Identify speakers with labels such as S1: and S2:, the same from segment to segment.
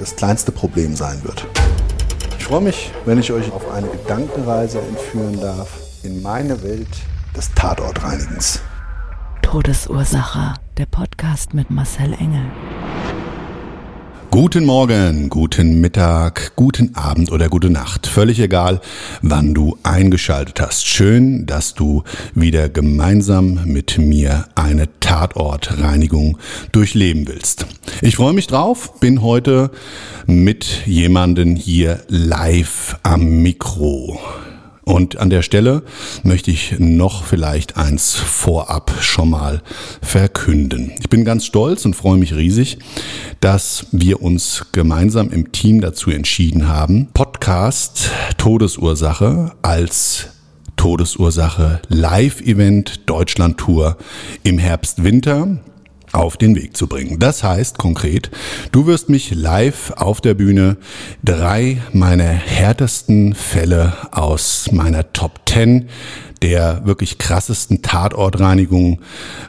S1: das kleinste Problem sein wird. Ich freue mich, wenn ich euch auf eine Gedankenreise entführen darf in meine Welt des Tatortreinigens.
S2: Todesursache. Der Podcast mit Marcel Engel.
S3: Guten Morgen, guten Mittag, guten Abend oder gute Nacht. Völlig egal, wann du eingeschaltet hast. Schön, dass du wieder gemeinsam mit mir eine Tatortreinigung durchleben willst. Ich freue mich drauf, bin heute mit jemanden hier live am Mikro. Und an der Stelle möchte ich noch vielleicht eins vorab schon mal verkünden. Ich bin ganz stolz und freue mich riesig, dass wir uns gemeinsam im Team dazu entschieden haben, Podcast Todesursache als Todesursache Live-Event Deutschland Tour im Herbst-Winter auf den Weg zu bringen. Das heißt konkret, du wirst mich live auf der Bühne drei meiner härtesten Fälle aus meiner Top 10 der wirklich krassesten Tatortreinigung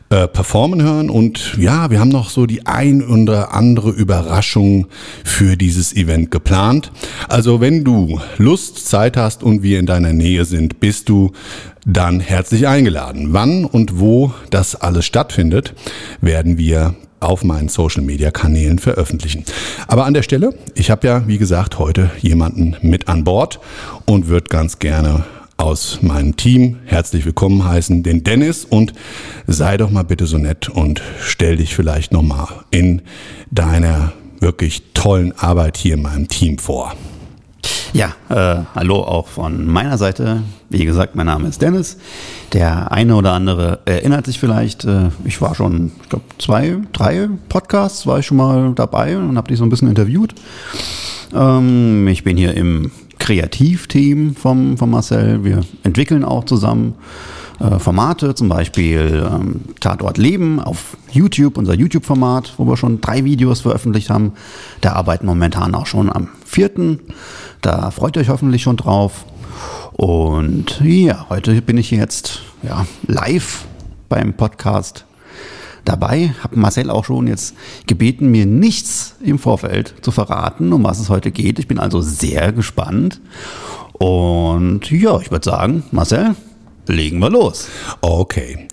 S3: äh, performen hören. Und ja, wir haben noch so die ein oder andere Überraschung für dieses Event geplant. Also wenn du Lust, Zeit hast und wir in deiner Nähe sind, bist du dann herzlich eingeladen. Wann und wo das alles stattfindet, werden wir auf meinen Social Media Kanälen veröffentlichen. Aber an der Stelle, ich habe ja, wie gesagt, heute jemanden mit an Bord und würde ganz gerne aus meinem Team herzlich willkommen heißen, den Dennis und sei doch mal bitte so nett und stell dich vielleicht nochmal in deiner wirklich tollen Arbeit hier in meinem Team vor.
S4: Ja, äh, hallo auch von meiner Seite. Wie gesagt, mein Name ist Dennis. Der eine oder andere erinnert sich vielleicht, äh, ich war schon, ich glaube, zwei, drei Podcasts war ich schon mal dabei und habe dich so ein bisschen interviewt. Ähm, ich bin hier im Kreativteam vom, von Marcel. Wir entwickeln auch zusammen äh, Formate, zum Beispiel ähm, Tatort Leben auf YouTube, unser YouTube-Format, wo wir schon drei Videos veröffentlicht haben. Da arbeiten momentan auch schon am vierten. Da freut ihr euch hoffentlich schon drauf. Und ja, heute bin ich jetzt ja, live beim Podcast dabei. Habe Marcel auch schon jetzt gebeten, mir nichts im Vorfeld zu verraten, um was es heute geht. Ich bin also sehr gespannt. Und ja, ich würde sagen, Marcel, legen wir los.
S3: Okay.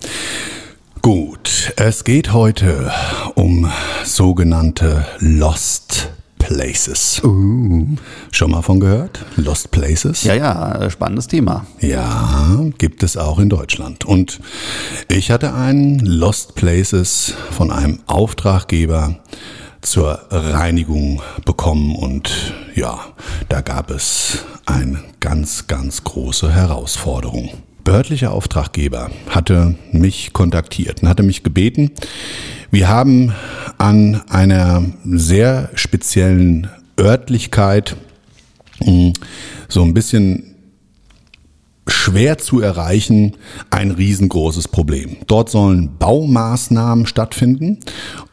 S3: Gut, es geht heute um sogenannte Lost Places. Uh. Schon mal von gehört? Lost Places?
S4: Ja, ja, spannendes Thema.
S3: Ja, gibt es auch in Deutschland. Und ich hatte einen Lost Places von einem Auftraggeber zur Reinigung bekommen und ja, da gab es eine ganz, ganz große Herausforderung. Behördlicher Auftraggeber hatte mich kontaktiert und hatte mich gebeten, wir haben an einer sehr speziellen Örtlichkeit hm, so ein bisschen schwer zu erreichen, ein riesengroßes Problem. Dort sollen Baumaßnahmen stattfinden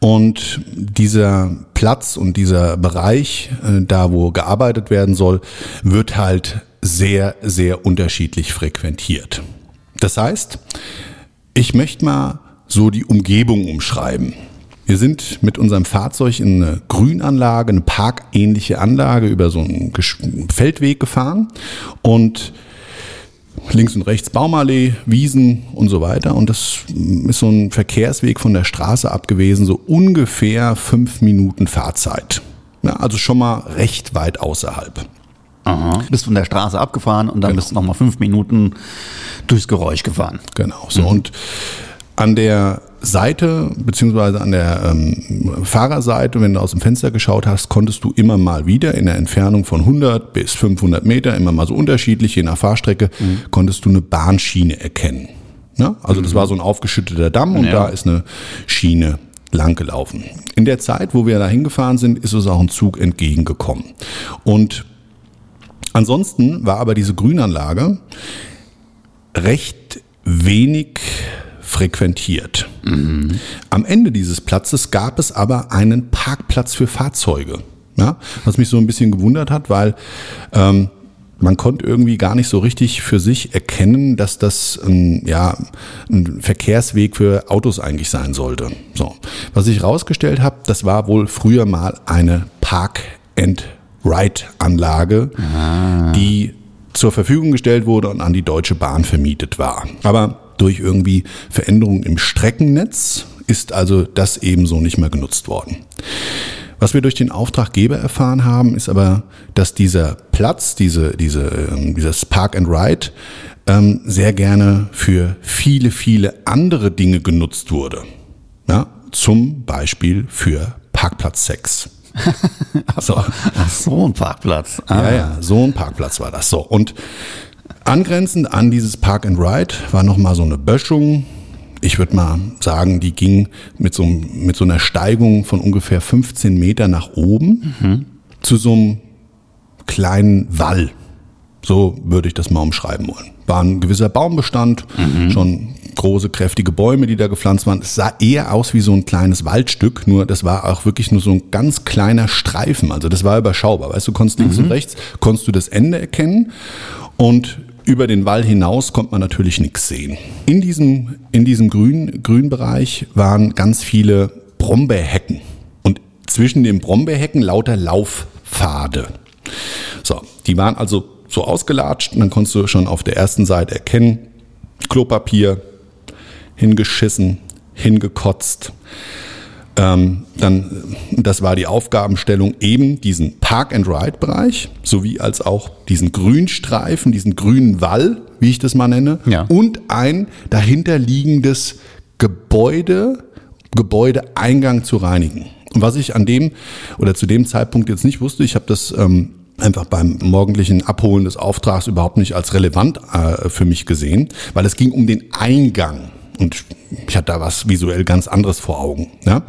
S3: und dieser Platz und dieser Bereich, äh, da wo gearbeitet werden soll, wird halt sehr, sehr unterschiedlich frequentiert. Das heißt, ich möchte mal so die Umgebung umschreiben. Wir sind mit unserem Fahrzeug in eine Grünanlage, eine parkähnliche Anlage über so einen Feldweg gefahren und links und rechts Baumallee, Wiesen und so weiter. Und das ist so ein Verkehrsweg von der Straße ab gewesen, so ungefähr fünf Minuten Fahrzeit. Ja, also schon mal recht weit außerhalb.
S4: Aha. Bist von der Straße abgefahren und dann
S3: Genau.
S4: bist du nochmal fünf Minuten durchs Geräusch gefahren.
S3: Genau. So und an der Seite beziehungsweise an der ähm, Fahrerseite, wenn du aus dem Fenster geschaut hast, konntest du immer mal wieder in der Entfernung von 100 bis 500 Meter, immer mal so unterschiedlich, je nach Fahrstrecke, konntest du eine Bahnschiene erkennen. Ne? Also das war so ein aufgeschütteter Damm und
S4: Ja.
S3: da ist eine Schiene lang gelaufen. In der Zeit, wo wir da hingefahren sind, ist uns auch ein Zug entgegengekommen. Und ansonsten war aber diese Grünanlage recht wenig frequentiert. Am Ende dieses Platzes gab es aber einen Parkplatz für Fahrzeuge. Ja, was mich so ein bisschen gewundert hat, weil ähm, man konnte irgendwie gar nicht so richtig für sich erkennen, dass das ein, ja, ein Verkehrsweg für Autos eigentlich sein sollte. So. Was ich rausgestellt habe, das war wohl früher mal eine Park-and-Ride-Anlage, die zur Verfügung gestellt wurde und an die Deutsche Bahn vermietet war. Aber durch irgendwie Veränderungen im Streckennetz ist also das ebenso nicht mehr genutzt worden. Was wir durch den Auftraggeber erfahren haben, ist aber, dass dieser Platz, diese, diese, ähm, dieses Park and Ride, ähm, sehr gerne für viele, viele andere Dinge genutzt wurde. Ja, zum Beispiel für Parkplatzsex. so.
S4: Ach so, ein Parkplatz. Ah.
S3: Ja, ja, so ein Parkplatz war das. So. Und angrenzend an dieses Park and Ride war nochmal so eine Böschung. Ich würde mal sagen, die ging mit so, mit so einer Steigung von ungefähr 15 Meter nach oben zu so einem kleinen Wall. So würde ich das mal umschreiben wollen. War ein gewisser Baumbestand, schon große, kräftige Bäume, die da gepflanzt waren. Es sah eher aus wie so ein kleines Waldstück, nur das war auch wirklich nur so ein ganz kleiner Streifen. Also das war überschaubar. Weißt du, konntest links und rechts, konntest du das Ende erkennen und über den Wall hinaus konnte man natürlich nichts sehen. In diesem, in diesem Grün, Grünbereich waren ganz viele Brombeerhecken und zwischen den Brombeerhecken lauter Laufpfade. So, die waren also so ausgelatscht und dann konntest du schon auf der ersten Seite erkennen, Klopapier, hingeschissen, hingekotzt. Ähm, dann, das war die Aufgabenstellung, eben diesen Park-and-Ride-Bereich, sowie als auch diesen Grünstreifen, diesen grünen Wall, wie ich das mal nenne,
S4: Ja.
S3: und ein dahinterliegendes Gebäude, Gebäudeeingang zu reinigen. Und was ich an dem oder zu dem Zeitpunkt jetzt nicht wusste, ich habe das ähm, einfach beim morgendlichen Abholen des Auftrags überhaupt nicht als relevant äh, für mich gesehen, weil es ging um den Eingang. Und ich hatte da was visuell ganz anderes vor Augen. Ja?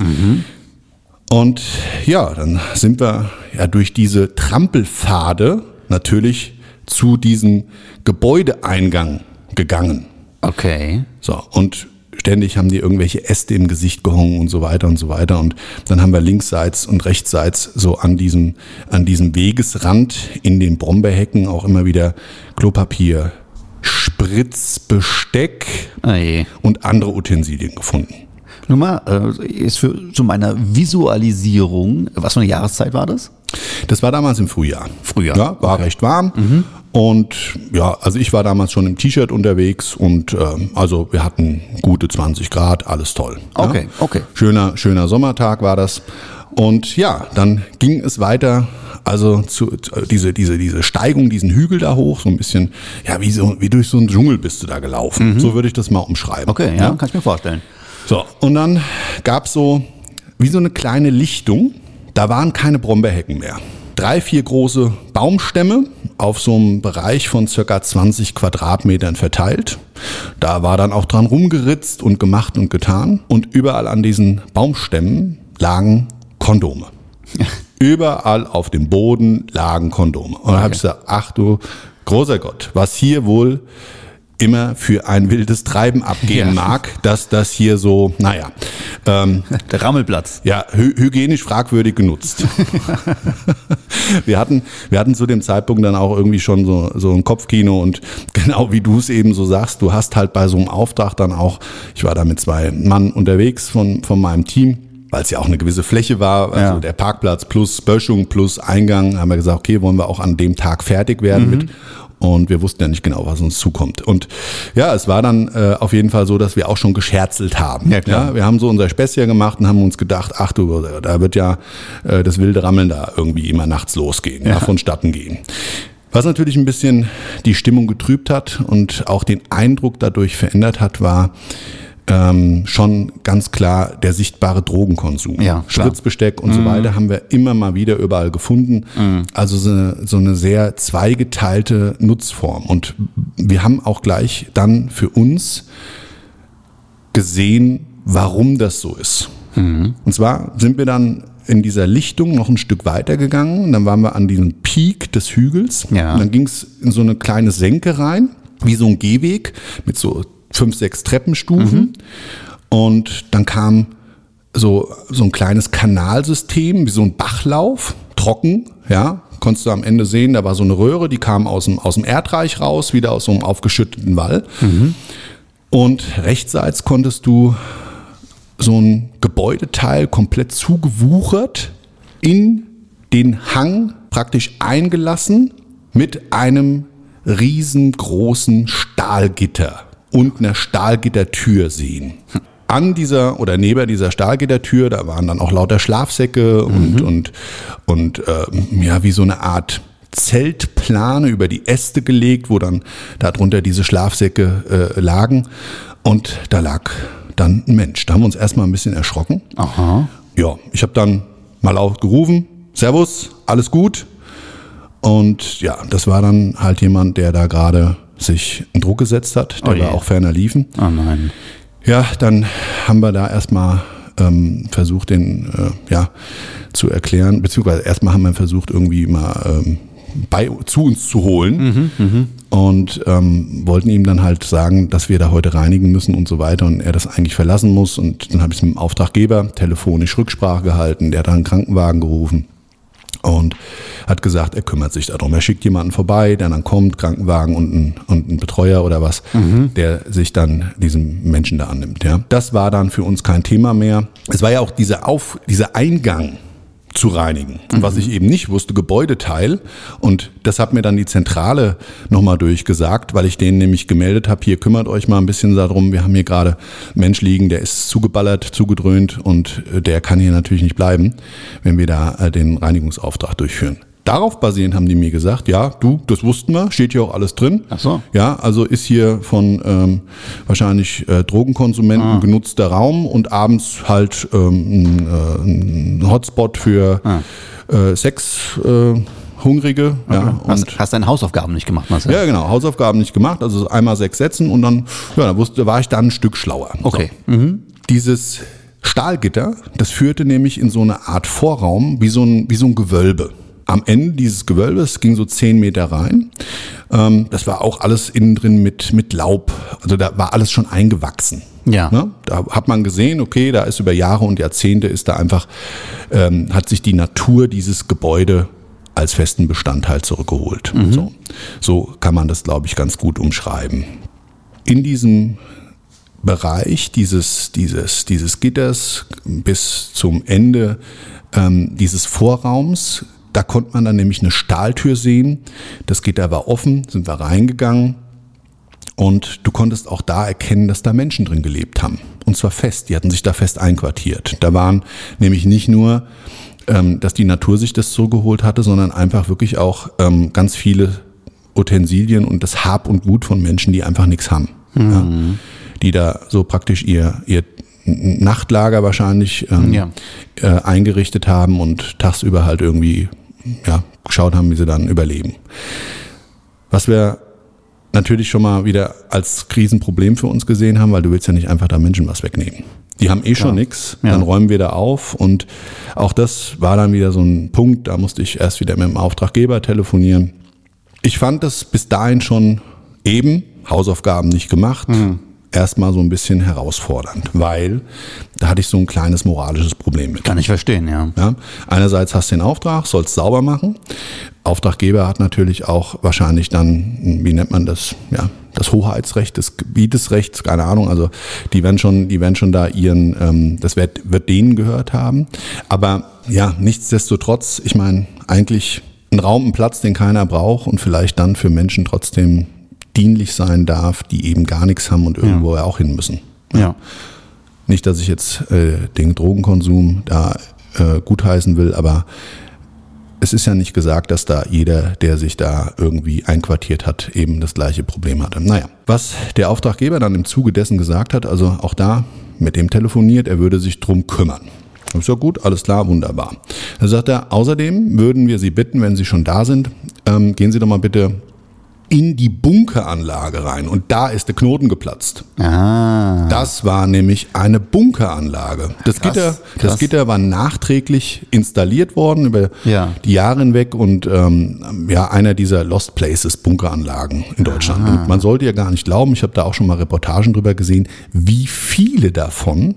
S3: Und ja, dann sind wir ja durch diese Trampelpfade natürlich zu diesem Gebäudeeingang gegangen.
S4: Okay.
S3: So, und ständig haben die irgendwelche Äste im Gesicht gehongen und so weiter und so weiter. Und dann haben wir linksseits und rechtsseits so an diesem, an diesem Wegesrand in den Brombeerhecken auch immer wieder Klopapier, Spritz, Besteck
S4: Ah je.
S3: und andere Utensilien gefunden.
S4: Nun mal, äh, ist für zu meiner Visualisierung, was für eine Jahreszeit war das?
S3: Das war damals im Frühjahr.
S4: Frühjahr,
S3: Ja, war recht warm. Und ja, also ich war damals schon im T-Shirt unterwegs und ähm, also wir hatten gute 20 Grad, alles toll.
S4: Okay,
S3: ja.
S4: okay.
S3: Schöner, schöner Sommertag war das. Und ja, dann ging es weiter, also zu, zu diese, diese, diese Steigung, diesen Hügel da hoch, so ein bisschen, ja, wie, so, wie durch so einen Dschungel bist du da gelaufen. So würde ich das mal umschreiben.
S4: Okay, ja, kann ich mir vorstellen.
S3: So, und dann gab's so wie so eine kleine Lichtung. Da waren keine Brombeerhecken mehr. Drei, vier große Baumstämme auf so einem Bereich von circa 20 Quadratmetern verteilt. Da war dann auch dran rumgeritzt und gemacht und getan. Und überall an diesen Baumstämmen lagen Kondome. Überall auf dem Boden lagen Kondome. Und dann habe ich gesagt, ach du großer Gott, was hier wohl immer für ein wildes Treiben abgehen
S4: Ja.
S3: mag, dass das hier so, naja, ähm,
S4: Der Rammelplatz.
S3: ja, hy hygienisch fragwürdig genutzt. wir, hatten, wir hatten zu dem Zeitpunkt dann auch irgendwie schon so, so ein Kopfkino und genau wie du es eben so sagst, du hast halt bei so einem Auftrag dann auch, ich war da mit zwei Mann unterwegs von, von meinem Team, weil es ja auch eine gewisse Fläche war, also
S4: Ja.
S3: der Parkplatz plus Böschung plus Eingang, haben wir gesagt, okay, wollen wir auch an dem Tag fertig werden mit. Und wir wussten ja nicht genau, was uns zukommt. Und ja, es war dann äh, auf jeden Fall so, dass wir auch schon gescherzelt haben.
S4: Ja, klar.
S3: wir haben so unser Späßchen gemacht und haben uns gedacht, ach du, da wird ja äh, das wilde Rammeln da irgendwie immer nachts losgehen, ja.
S4: Ja.
S3: vonstatten gehen. Was natürlich ein bisschen die Stimmung getrübt hat und auch den Eindruck dadurch verändert hat, war ähm, schon ganz klar der sichtbare Drogenkonsum.
S4: Ja.
S3: Spritzbesteck und so weiter haben wir immer mal wieder überall gefunden. Also so eine, so eine sehr zweigeteilte Nutzform. Und wir haben auch gleich dann für uns gesehen, warum das so ist. Und zwar sind wir dann in dieser Lichtung noch ein Stück weiter gegangen. Dann waren wir an diesem Peak des Hügels.
S4: Ja.
S3: Und dann ging es in so eine kleine Senke rein, wie so ein Gehweg mit so fünf, sechs Treppenstufen. Und dann kam so, so ein kleines Kanalsystem, wie so ein Bachlauf, trocken, ja. Konntest du am Ende sehen, da war so eine Röhre, die kam aus dem, aus dem Erdreich raus, wieder aus so einem aufgeschütteten Wall. Und rechtsseits konntest du so ein Gebäudeteil komplett zugewuchert in den Hang praktisch eingelassen mit einem riesengroßen Stahlgitter und einer Stahlgittertür sehen. An dieser oder neben dieser Stahlgittertür, da waren dann auch lauter Schlafsäcke und, und, und äh, ja, wie so eine Art Zeltplane über die Äste gelegt, wo dann darunter diese Schlafsäcke äh, lagen. Und da lag dann ein Mensch. Da haben wir uns erstmal ein bisschen erschrocken.
S4: Aha.
S3: Ja, ich habe dann mal laut gerufen, Servus, alles gut. Und ja, das war dann halt jemand, der da gerade sich in Druck gesetzt hat, der
S4: Oh
S3: war auch ferner liefen.
S4: Oh nein.
S3: Ja, dann haben wir da erstmal ähm, versucht, den äh, ja, zu erklären, beziehungsweise erstmal haben wir versucht, irgendwie mal ähm, bei, zu uns zu holen und ähm, wollten ihm dann halt sagen, dass wir da heute reinigen müssen und so weiter und er das eigentlich verlassen muss. Und dann habe ich mit dem Auftraggeber telefonisch Rücksprache gehalten, der hat dann einen Krankenwagen gerufen und hat gesagt, er kümmert sich darum. Er schickt jemanden vorbei, der dann kommt, Krankenwagen und ein, und ein Betreuer oder was, der sich dann diesem Menschen da annimmt. Ja. Das war dann für uns kein Thema mehr. Es war ja auch dieser, Auf, dieser Eingang zu reinigen. Und was ich eben nicht wusste, Gebäudeteil. Und das hat mir dann die Zentrale nochmal durchgesagt, weil ich denen nämlich gemeldet habe, hier kümmert euch mal ein bisschen darum. Wir haben hier gerade einen Mensch liegen, der ist zugeballert, zugedröhnt und äh, der kann hier natürlich nicht bleiben, wenn wir da äh, den Reinigungsauftrag durchführen. Darauf basierend haben die mir gesagt, ja, du, das wussten wir, steht hier auch alles drin.
S4: Ach so.
S3: Ja, also ist hier von ähm, wahrscheinlich äh, Drogenkonsumenten
S4: Ah.
S3: genutzter Raum und abends halt ähm, ein, äh, ein Hotspot für
S4: Ah.
S3: äh, Sex. Äh, Hungrige, ja, und
S4: Hast, hast deine Hausaufgaben nicht gemacht, Marcel?
S3: ja, genau, Hausaufgaben nicht gemacht, also einmal sechs Sätzen und dann, ja, da wusste, war ich dann ein Stück schlauer.
S4: Okay.
S3: So. Dieses Stahlgitter, das führte nämlich in so eine Art Vorraum, wie so ein, wie so ein Gewölbe. Am Ende dieses Gewölbes ging so zehn Meter rein. Ähm, das war auch alles innen drin mit, mit Laub. Also da war alles schon eingewachsen.
S4: Ja.
S3: Ne? Da hat man gesehen, okay, da ist über Jahre und Jahrzehnte ist da einfach, ähm, hat sich die Natur dieses Gebäude als festen Bestandteil zurückgeholt. So. so kann man das, glaube ich, ganz gut umschreiben. In diesem Bereich dieses, dieses, dieses Gitters bis zum Ende ähm, dieses Vorraums, da konnte man dann nämlich eine Stahltür sehen. Das Gitter war offen, sind wir reingegangen. Und du konntest auch da erkennen, dass da Menschen drin gelebt haben. Und zwar fest. Die hatten sich da fest einquartiert. Da waren nämlich nicht nur, ähm, dass die Natur sich das so geholt hatte, sondern einfach wirklich auch ähm, ganz viele Utensilien und das Hab und Gut von Menschen, die einfach nichts haben. Ja, die da so praktisch ihr, ihr Nachtlager wahrscheinlich ähm,
S4: Ja.
S3: äh, eingerichtet haben und tagsüber halt irgendwie ja, geschaut haben, wie sie dann überleben. Was wir natürlich schon mal wieder als Krisenproblem für uns gesehen haben, weil du willst ja nicht einfach da Menschen was wegnehmen. Die haben eh schon nix,
S4: Ja.
S3: dann räumen wir da auf und auch das war dann wieder so ein Punkt, da musste ich erst wieder mit dem Auftraggeber telefonieren. Ich fand das bis dahin schon eben, Hausaufgaben nicht gemacht, erstmal so ein bisschen herausfordernd, weil da hatte ich so ein kleines moralisches Problem mit.
S4: Kann ich verstehen, ja.
S3: Ja, einerseits hast du den Auftrag, sollst sauber machen. Auftraggeber hat natürlich auch wahrscheinlich dann, wie nennt man das, ja, das Hoheitsrecht des Gebietesrechts, keine Ahnung. Also die werden schon, die werden schon da ihren, ähm, das wird, wird denen gehört haben. Aber ja, nichtsdestotrotz, ich meine, eigentlich ein Raum, ein Platz, den keiner braucht und vielleicht dann für Menschen trotzdem dienlich sein darf, die eben gar nichts haben und irgendwo ja. auch hin müssen.
S4: Ja.
S3: Nicht, dass ich jetzt äh, den Drogenkonsum da äh, gutheißen will, aber es ist ja nicht gesagt, dass da jeder, der sich da irgendwie einquartiert hat, eben das gleiche Problem hatte. Naja, was der Auftraggeber dann im Zuge dessen gesagt hat, also auch da mit dem telefoniert, er würde sich drum kümmern. Ist ja gut, alles klar, wunderbar. Dann sagt er, außerdem würden wir Sie bitten, wenn Sie schon da sind, ähm, gehen Sie doch mal bitte in die Bunkeranlage rein und da ist der Knoten geplatzt.
S4: Ah.
S3: Das war nämlich eine Bunkeranlage. Das
S4: Krass,
S3: Gitter,
S4: krass.
S3: das Gitter war nachträglich installiert worden über
S4: Ja.
S3: die Jahre hinweg und ähm, ja einer dieser Lost Places Bunkeranlagen in Deutschland. Und man sollte ja gar nicht glauben, ich habe da auch schon mal Reportagen drüber gesehen, wie viele davon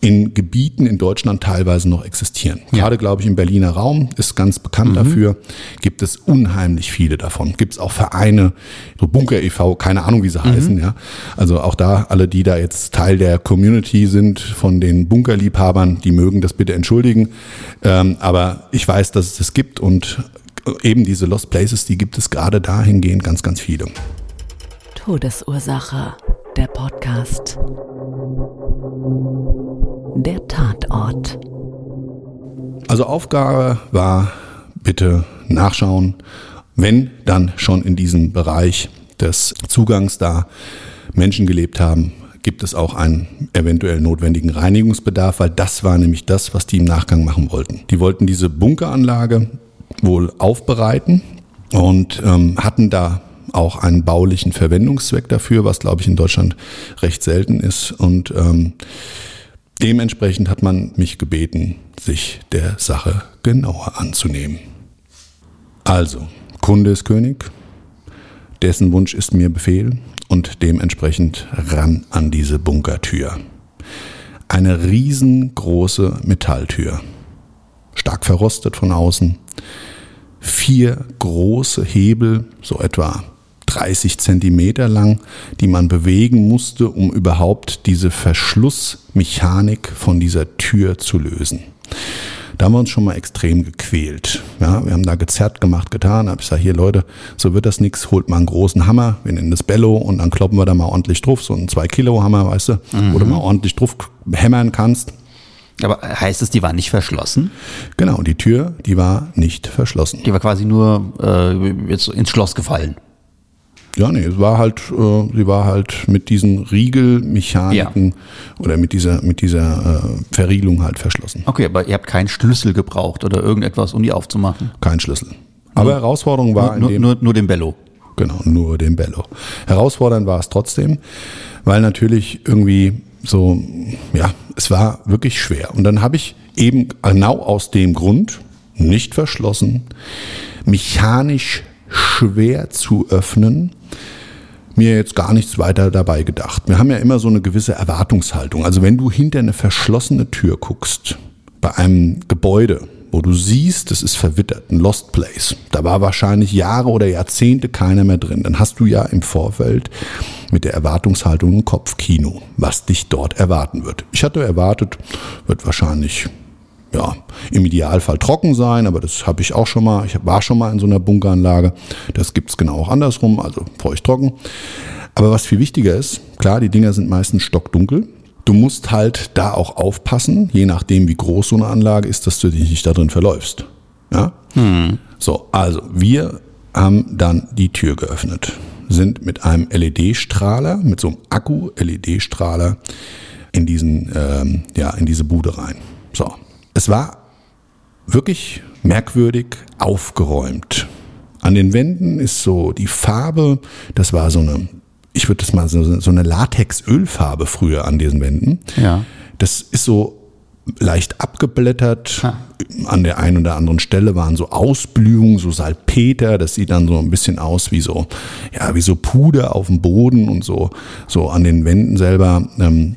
S3: in Gebieten in Deutschland teilweise noch existieren. Gerade, glaube ich, im Berliner Raum ist ganz bekannt dafür, gibt es unheimlich viele davon. Gibt es auch Vereine, so Bunker e.V., keine Ahnung, wie sie heißen. Ja. Also auch da, alle, die da jetzt Teil der Community sind, von den Bunkerliebhabern, die mögen das bitte entschuldigen. Ähm, aber ich weiß, dass es das gibt und eben diese Lost Places, die gibt es gerade dahingehend ganz, ganz viele.
S2: Todesursache, der Podcast. Der Tatort.
S3: Also Aufgabe war bitte nachschauen, wenn dann schon in diesem Bereich des Zugangs da Menschen gelebt haben, gibt es auch einen eventuell notwendigen Reinigungsbedarf, weil das war nämlich das, was die im Nachgang machen wollten. Die wollten diese Bunkeranlage wohl aufbereiten und ähm, hatten da auch einen baulichen Verwendungszweck dafür, was glaube ich in Deutschland recht selten ist. Und ähm, dementsprechend hat man mich gebeten, sich der Sache genauer anzunehmen. Also, Kunde ist König, dessen Wunsch ist mir Befehl und dementsprechend ran an diese Bunkertür. Eine riesengroße Metalltür, stark verrostet von außen, vier große Hebel, so etwa 30 Zentimeter lang, die man bewegen musste, um überhaupt diese Verschlussmechanik von dieser Tür zu lösen. Da haben wir uns schon mal extrem gequält. Ja, wir haben da gezerrt gemacht, getan. Hab ich gesagt, hier Leute, so wird das nix. Holt mal einen großen Hammer, wir nennen das Bello und dann kloppen wir da mal ordentlich drauf. So einen 2-Kilo-Hammer, weißt du, wo du mal ordentlich drauf hämmern kannst.
S4: Aber heißt es, die war nicht verschlossen?
S3: Genau, und die Tür, die war nicht verschlossen.
S4: Die war quasi nur äh, jetzt ins Schloss gefallen.
S3: Ja, nee, es war halt, äh, sie war halt mit diesen Riegelmechaniken oder mit dieser, mit dieser äh, Verriegelung halt verschlossen.
S4: Okay, aber ihr habt keinen Schlüssel gebraucht oder irgendetwas, um die aufzumachen.
S3: Kein Schlüssel. Aber Herausforderung war
S4: Nur,
S3: dem,
S4: nur, nur den Bello.
S3: genau, nur den Bello. Herausfordernd war es trotzdem, weil natürlich irgendwie so, ja, es war wirklich schwer. Und dann habe ich eben genau aus dem Grund, nicht verschlossen, mechanisch schwer zu öffnen, mir jetzt gar nichts weiter dabei gedacht. Wir haben ja immer so eine gewisse Erwartungshaltung. Also wenn du hinter eine verschlossene Tür guckst, bei einem Gebäude, wo du siehst, es ist verwittert, ein Lost Place, da war wahrscheinlich Jahre oder Jahrzehnte keiner mehr drin, dann hast du ja im Vorfeld mit der Erwartungshaltung ein Kopfkino, was dich dort erwarten wird. Ich hatte erwartet, wird wahrscheinlich ja, im Idealfall trocken sein, aber das habe ich auch schon mal. Ich war schon mal in so einer Bunkeranlage. Das gibt's genau auch andersrum, also feucht-trocken. Aber was viel wichtiger ist, klar, die Dinger sind meistens stockdunkel. Du musst halt da auch aufpassen, je nachdem wie groß so eine Anlage ist, dass du dich nicht da drin verläufst. Ja? So, also wir haben dann die Tür geöffnet, sind mit einem LED-Strahler, mit so einem Akku-LED-Strahler in diesen, ähm, ja, in diese Bude rein. So, es war wirklich merkwürdig aufgeräumt. An den Wänden ist so die Farbe, das war so eine, ich würde das mal so, so eine Latex-Ölfarbe früher an diesen Wänden.
S4: Ja.
S3: Das ist so leicht abgeblättert.
S4: Ha.
S3: An der einen oder anderen Stelle waren so Ausblühungen, so Salpeter. Das sieht dann so ein bisschen aus wie so, ja, wie so Puder auf dem Boden und so, so an den Wänden selber. Ähm,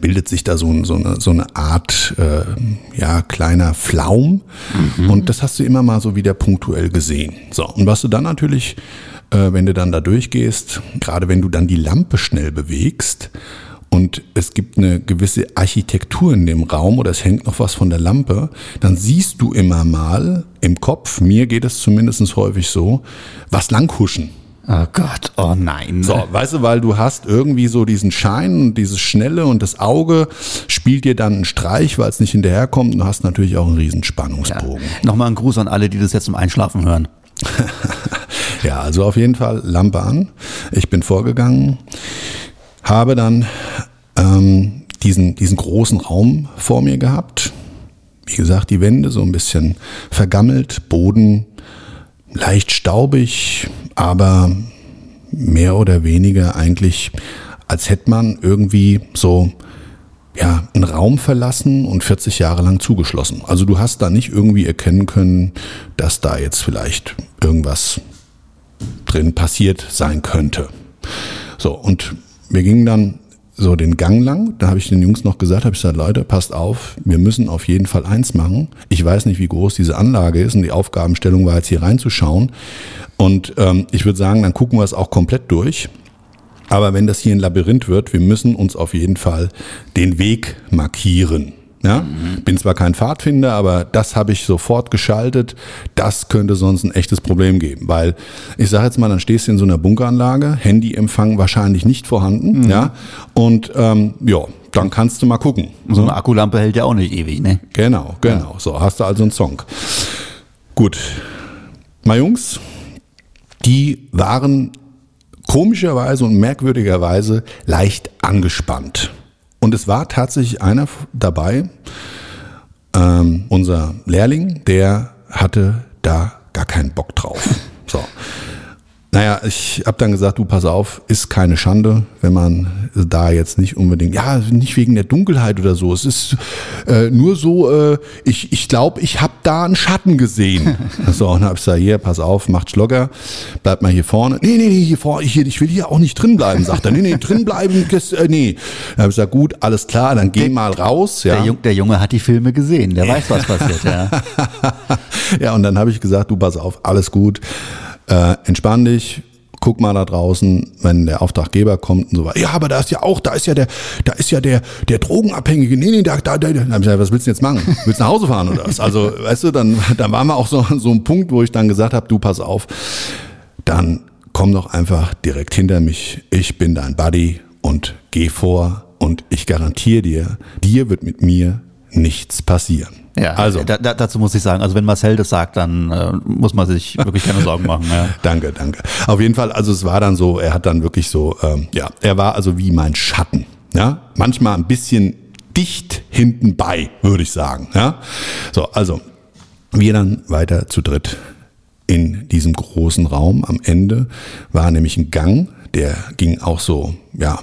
S3: bildet sich da so, so, eine, so eine Art äh, ja, kleiner Flaum. Und das hast du immer mal so wieder punktuell gesehen. So, und was du dann natürlich, äh, wenn du dann da durchgehst, gerade wenn du dann die Lampe schnell bewegst und es gibt eine gewisse Architektur in dem Raum oder es hängt noch was von der Lampe, dann siehst du immer mal im Kopf, mir geht es zumindest häufig so, was langhuschen.
S4: Oh Gott, oh nein.
S3: So, weißt du, weil du hast irgendwie so diesen Schein und dieses Schnelle und das Auge spielt dir dann einen Streich, weil es nicht hinterherkommt und du hast natürlich auch einen riesen Spannungsbogen.
S4: Nochmal ein Gruß an alle, die das jetzt zum Einschlafen hören.
S3: Ja, also auf jeden Fall Lampe an. Ich bin vorgegangen, habe dann ähm, diesen, diesen großen Raum vor mir gehabt. Wie gesagt, die Wände so ein bisschen vergammelt, Boden leicht staubig, aber mehr oder weniger eigentlich, als hätte man irgendwie so ja, einen Raum verlassen und 40 Jahre lang zugeschlossen. Also du hast da nicht irgendwie erkennen können, dass da jetzt vielleicht irgendwas drin passiert sein könnte. So, und wir gingen dann so den Gang lang. Da habe ich den Jungs noch gesagt, habe ich gesagt, Leute, passt auf, wir müssen auf jeden Fall eins machen. Ich weiß nicht, wie groß diese Anlage ist und die Aufgabenstellung war jetzt hier reinzuschauen. Und ähm, ich würde sagen, dann gucken wir es auch komplett durch. Aber wenn das hier ein Labyrinth wird, wir müssen uns auf jeden Fall den Weg markieren. Ja? Bin zwar kein Pfadfinder, aber das habe ich sofort geschaltet. Das könnte sonst ein echtes Problem geben, weil ich sage jetzt mal, dann stehst du in so einer Bunkeranlage, Handyempfang wahrscheinlich nicht vorhanden, ja, und ähm, ja, dann kannst du mal gucken.
S4: So eine Akkulampe hält ja auch nicht ewig, ne?
S3: Genau, genau. So hast du also einen Song. Gut, mal Jungs, die waren komischerweise und merkwürdigerweise leicht angespannt. Und es war tatsächlich einer dabei, ähm, unser Lehrling, der hatte da gar keinen Bock drauf. So. Naja, ich habe dann gesagt, du pass auf, ist keine Schande, wenn man da jetzt nicht unbedingt, ja, nicht wegen der Dunkelheit oder so. Es ist äh, nur so, äh, ich, ich glaube, ich habe da einen Schatten gesehen. so, und dann habe ich gesagt, hier, pass auf, macht Schlocker, bleib mal hier vorne. Nee, nee, nee, hier vorne, ich, ich will hier auch nicht drin bleiben, sagt er. Nee, nee, drin bleiben, äh, nee. Dann habe ich gesagt, gut, alles klar, dann geh mal raus. Ja.
S4: Der, Jung, der Junge hat die Filme gesehen, der weiß, was passiert, ja.
S3: ja, und dann habe ich gesagt, du pass auf, alles gut äh, entspann dich, guck mal da draußen, wenn der Auftraggeber kommt und so weiter. Ja, aber da ist ja auch, da ist ja der, da ist ja der, der Drogenabhängige. Nee, nee, da, da, da. Dann hab ich gesagt, was willst du jetzt machen? Willst du nach Hause fahren oder was? Also, weißt du, dann, dann waren wir auch so, so ein Punkt, wo ich dann gesagt habe, du pass auf, dann komm doch einfach direkt hinter mich. Ich bin dein Buddy und geh vor und ich garantiere dir, dir wird mit mir nichts passieren.
S4: Ja, also da, da, dazu muss ich sagen, also wenn Marcel das sagt, dann äh, muss man sich wirklich keine Sorgen machen. Ja.
S3: danke, danke. Auf jeden Fall, also es war dann so, er hat dann wirklich so, ähm, ja, er war also wie mein Schatten. Ja, manchmal ein bisschen dicht hinten bei, würde ich sagen. Ja, so, also wir dann weiter zu dritt in diesem großen Raum. Am Ende war nämlich ein Gang, der ging auch so, ja,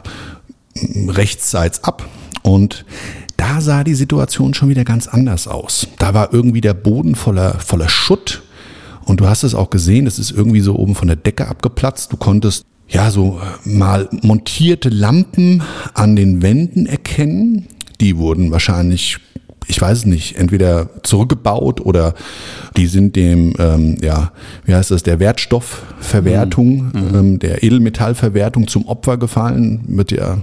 S3: rechtsseits ab und da sah die Situation schon wieder ganz anders aus. Da war irgendwie der Boden voller, voller Schutt. Und du hast es auch gesehen, es ist irgendwie so oben von der Decke abgeplatzt. Du konntest ja so äh, mal montierte Lampen an den Wänden erkennen. Die wurden wahrscheinlich ich weiß es nicht, entweder zurückgebaut oder die sind dem, ähm, ja, wie heißt das, der Wertstoffverwertung, mhm. mhm. ähm, der Edelmetallverwertung zum Opfer gefallen, wird ja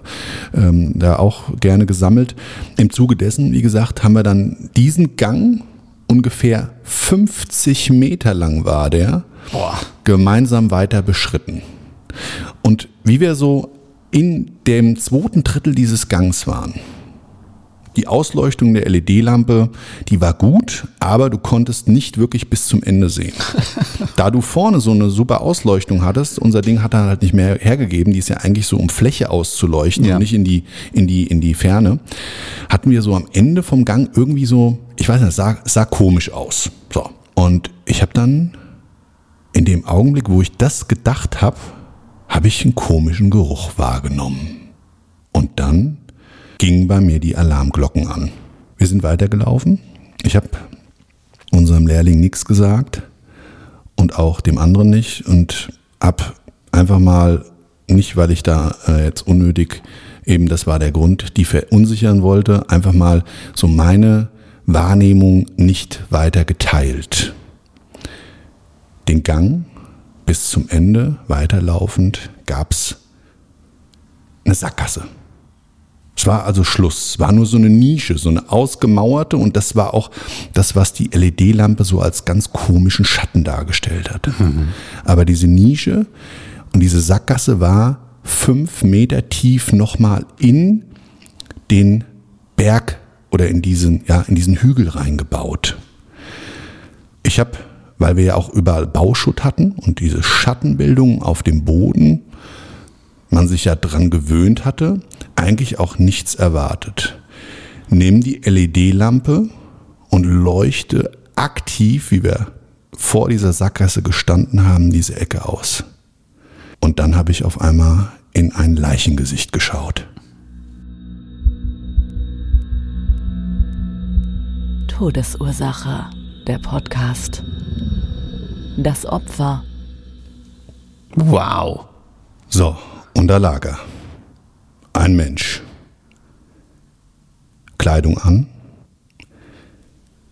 S3: ähm, da auch gerne gesammelt. Im Zuge dessen, wie gesagt, haben wir dann diesen Gang, ungefähr 50 Meter lang war der, Boah. gemeinsam weiter beschritten. Und wie wir so in dem zweiten Drittel dieses Gangs waren, die Ausleuchtung der LED-Lampe, die war gut, aber du konntest nicht wirklich bis zum Ende sehen. da du vorne so eine super Ausleuchtung hattest, unser Ding hat dann halt nicht mehr hergegeben, die ist ja eigentlich so um Fläche auszuleuchten ja. und nicht in die, in die, in die Ferne, hatten wir so am Ende vom Gang irgendwie so, ich weiß nicht, es sah, sah komisch aus. So. Und ich habe dann in dem Augenblick, wo ich das gedacht habe, habe ich einen komischen Geruch wahrgenommen. Und dann gingen bei mir die Alarmglocken an. Wir sind weitergelaufen. Ich habe unserem Lehrling nichts gesagt und auch dem anderen nicht und habe einfach mal nicht, weil ich da äh, jetzt unnötig eben, das war der Grund, die verunsichern wollte, einfach mal so meine Wahrnehmung nicht weiter geteilt. Den Gang bis zum Ende weiterlaufend gab's eine Sackgasse. Es war also Schluss. Es war nur so eine Nische, so eine ausgemauerte und das war auch das, was die LED-Lampe so als ganz komischen Schatten dargestellt hat. Mhm. Aber diese Nische, Und diese Sackgasse war fünf Meter tief nochmal in den Berg oder in diesen, ja, in diesen Hügel reingebaut. Ich habe, weil wir ja auch überall Bauschutt hatten und diese Schattenbildung auf dem Boden, man sich ja dran gewöhnt hatte, eigentlich auch nichts erwartet. Nimm die LED-Lampe und leuchte aktiv, wie wir vor dieser Sackgasse gestanden haben, diese Ecke aus. Und dann habe ich auf einmal in ein Leichengesicht geschaut.
S2: Todesursache, der Podcast. Das Opfer.
S4: Wow.
S3: So, und da lag er. Ein Mensch. Kleidung an.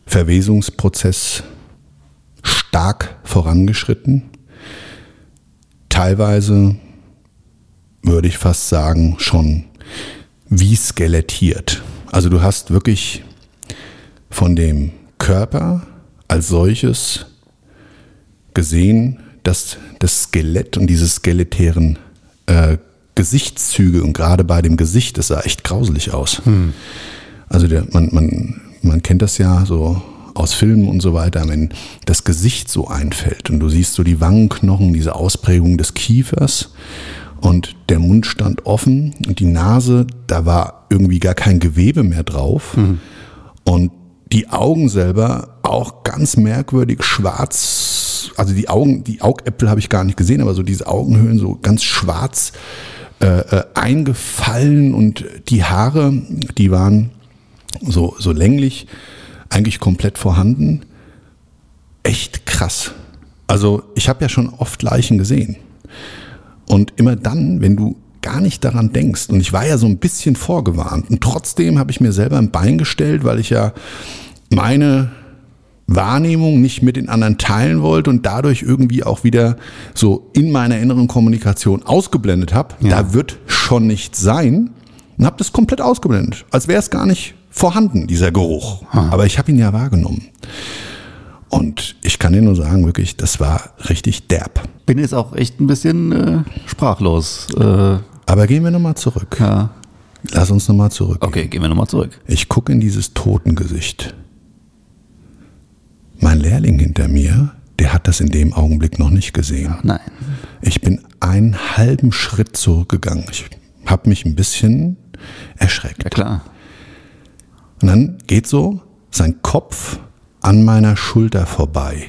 S3: Verwesungsprozess stark vorangeschritten. Teilweise würde ich fast sagen, schon wie skelettiert. Also du hast wirklich von dem Körper als solches gesehen, dass das Skelett und diese skeletären äh, Gesichtszüge und gerade bei dem Gesicht, das sah echt grauselig aus. Also der, man, man, man kennt das ja so aus Filmen und so weiter, wenn das Gesicht so einfällt und du siehst so die Wangenknochen, diese Ausprägung des Kiefers und der Mund stand offen und die Nase, da war irgendwie gar kein Gewebe mehr drauf und die Augen selber auch ganz merkwürdig schwarz, also die Augen, die Augäpfel habe ich gar nicht gesehen, aber so diese Augenhöhlen so ganz schwarz äh, äh, eingefallen und die Haare, die waren so, so länglich, eigentlich komplett vorhanden. Echt krass. Also ich habe ja schon oft Leichen gesehen. Und immer dann, wenn du gar nicht daran denkst, und ich war ja so ein bisschen vorgewarnt, und trotzdem habe ich mir selber ein Bein gestellt, weil ich ja meine Wahrnehmung nicht mit den anderen teilen wollte und dadurch irgendwie auch wieder so in meiner inneren Kommunikation ausgeblendet habe.
S4: Ja.
S3: Da wird schon nichts sein. Und habe das komplett ausgeblendet, als wäre es gar nicht vorhanden, dieser Geruch. Aber ich habe ihn ja wahrgenommen. Und ich kann dir nur sagen, wirklich, das war richtig derb.
S4: Bin jetzt auch echt ein bisschen äh, sprachlos. Äh,
S3: Aber gehen wir nochmal zurück.
S4: ja.
S3: Lass uns nochmal zurück.
S4: Okay, gehen wir nochmal zurück.
S3: Ich gucke in dieses Totengesicht. Mein Lehrling hinter mir, der hat das in dem Augenblick noch nicht gesehen.
S4: Nein.
S3: Ich bin einen halben Schritt zurückgegangen. Ich habe mich ein bisschen erschreckt.
S4: Ja klar.
S3: Und dann geht so sein Kopf an meiner Schulter vorbei.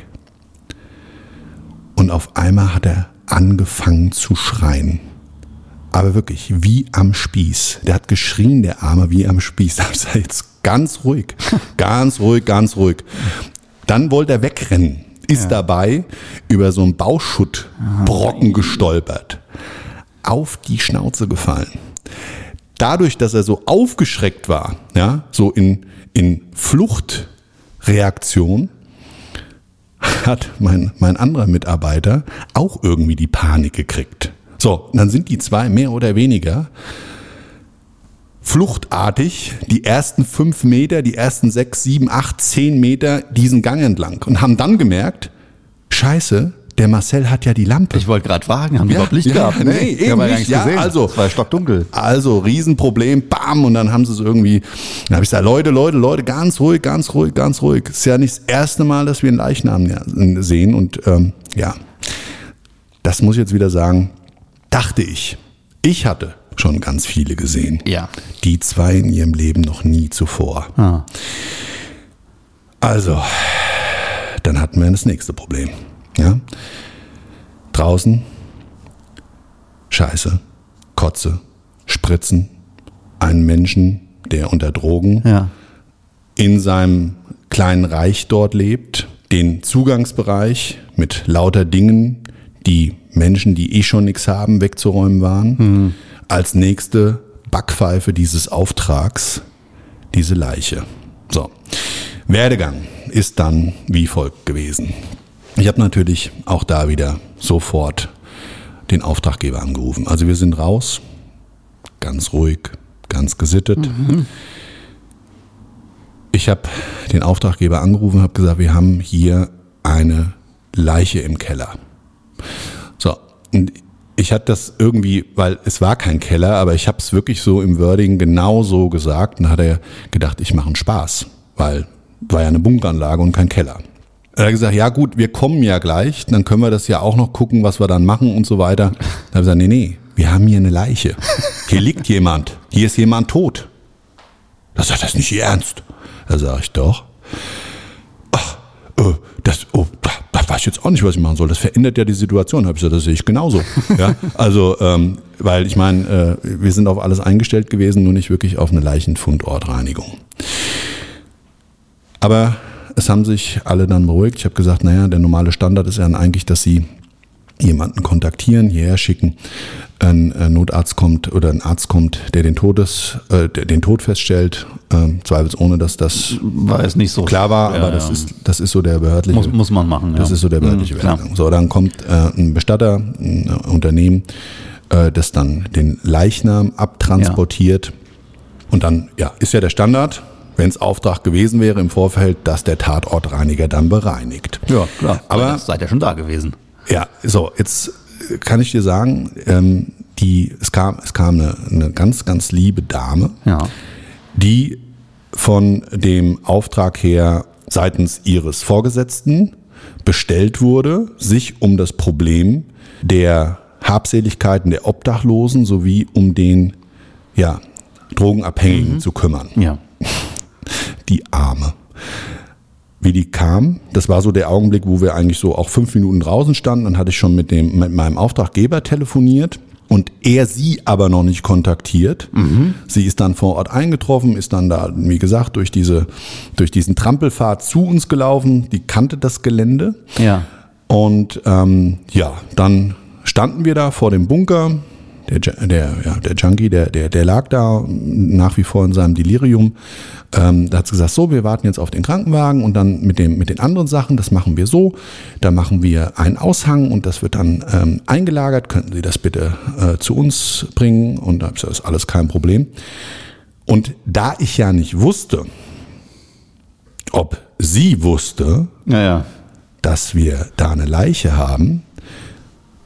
S3: Und auf einmal hat er angefangen zu schreien. Aber wirklich, wie am Spieß. Der hat geschrien, der Arme, wie am Spieß. Da ist er jetzt ganz ruhig. Ganz ruhig, ganz ruhig. Dann wollte er wegrennen. Ist dabei über so einen Bauschuttbrocken gestolpert. Auf die Schnauze gefallen dadurch, dass er so aufgeschreckt war, ja, so in, in Fluchtreaktion, hat mein, mein anderer Mitarbeiter auch irgendwie die Panik gekriegt. So, dann sind die zwei mehr oder weniger fluchtartig die ersten fünf Meter, die ersten sechs, sieben, acht, zehn Meter diesen Gang entlang und haben dann gemerkt, scheiße, der Marcel hat ja die Lampe.
S4: Ich wollte gerade fragen, haben die
S3: Ja,
S4: überhaupt Licht
S3: ja,
S4: gehabt?
S3: nee,
S4: ich
S3: eben
S4: ja
S3: nicht. Ja,
S4: gesehen.
S3: also-
S4: es war stockdunkel.
S3: Also Riesenproblem, bam, und dann haben sie es irgendwie, dann habe ich gesagt, Leute, Leute, Leute, ganz ruhig, ganz ruhig, ganz ruhig. Ist ja nicht das erste Mal, dass wir einen Leichnam sehen und ähm, ja, das muss ich jetzt wieder sagen, dachte ich. Ich hatte schon ganz viele gesehen.
S4: Ja.
S3: Die zwei in ihrem Leben noch nie zuvor.
S4: Ah.
S3: Also, dann hatten wir das nächste Problem. Ja? Draußen Scheiße, Kotze, Spritzen, einen Menschen, der unter Drogen
S4: Ja.
S3: in seinem kleinen Reich dort lebt, den Zugangsbereich mit lauter Dingen, die Menschen, die eh schon nichts haben, wegzuräumen waren. Als nächste Backpfeife dieses Auftrags diese Leiche. So, Werdegang ist dann wie folgt gewesen. Ich habe natürlich auch da wieder sofort den Auftraggeber angerufen. Also wir sind raus, ganz ruhig, ganz gesittet. Ich habe den Auftraggeber angerufen habe gesagt, wir haben hier eine Leiche im Keller. So, und ich hatte das irgendwie, weil es war kein Keller, aber ich habe es wirklich so im Wording genau so gesagt und hat er gedacht, ich mache einen Spaß, weil war ja eine Bunkeranlage und kein Keller. Er hat gesagt, ja gut, wir kommen ja gleich, dann können wir das ja auch noch gucken, was wir dann machen und so weiter. Dann habe ich gesagt, nee, nee, wir haben hier eine Leiche. Hier liegt jemand. Hier ist jemand tot. Da sagt das nicht ernst. Da sage ich doch. Ach, äh, das, oh, da, da weiß ich jetzt auch nicht, was ich machen soll. Das verändert ja die Situation. Habe ich gesagt, das sehe ich genauso. ja, also, ähm, weil ich meine, äh, wir sind auf alles eingestellt gewesen, nur nicht wirklich auf eine Leichenfundortreinigung. Aber es haben sich alle dann beruhigt. Ich habe gesagt, naja, der normale Standard ist ja dann eigentlich, dass sie jemanden kontaktieren, hierher schicken, ein äh, Notarzt kommt oder ein Arzt kommt, der den Todes, äh, der den Tod feststellt, äh, zweifelsohne, dass das
S4: War es nicht so
S3: klar war,
S4: Ja,
S3: aber das
S4: ja.
S3: ist das ist so der behördliche
S4: Muss, muss man machen.
S3: das
S4: ja.
S3: ist so der behördliche
S4: Mhm, klar.
S3: Werdegang. So, dann kommt äh, ein Bestatter, ein Unternehmen, äh, das dann den Leichnam abtransportiert. Und dann, ja, ist ja der Standard, wenn es Auftrag gewesen wäre im Vorfeld, dass der Tatortreiniger dann bereinigt.
S4: Ja, klar.
S3: Aber-
S4: Aber seid ja schon da gewesen.
S3: Ja, so, jetzt kann ich dir sagen, ähm, die, es kam, es kam eine, eine ganz, ganz liebe Dame,
S4: Ja.
S3: die von dem Auftrag her seitens ihres Vorgesetzten bestellt wurde, sich um das Problem der Habseligkeiten der Obdachlosen sowie um den ja, Drogenabhängigen zu kümmern.
S4: Ja.
S3: Die Arme. Wie die kam, das war so der Augenblick, wo wir eigentlich so auch fünf Minuten draußen standen. Dann hatte ich schon mit, dem, mit meinem Auftraggeber telefoniert und er sie aber noch nicht kontaktiert. Sie ist dann vor Ort eingetroffen, ist dann da, wie gesagt, durch, diese, durch diesen Trampelpfad zu uns gelaufen. Die kannte das Gelände.
S4: Ja.
S3: Und ähm, ja, dann standen wir da vor dem Bunker. Der, der, ja, der Junkie, der, der, der lag da nach wie vor in seinem Delirium. Ähm, da hat sie gesagt, so, wir warten jetzt auf den Krankenwagen und dann mit, dem, mit den anderen Sachen, das machen wir so. Da machen wir einen Aushang und das wird dann ähm, eingelagert. Könnten Sie das bitte äh, zu uns bringen? Und da ich gesagt, ist alles kein Problem. Und da ich ja nicht wusste, ob sie wusste,
S4: Ja, ja.
S3: dass wir da eine Leiche haben,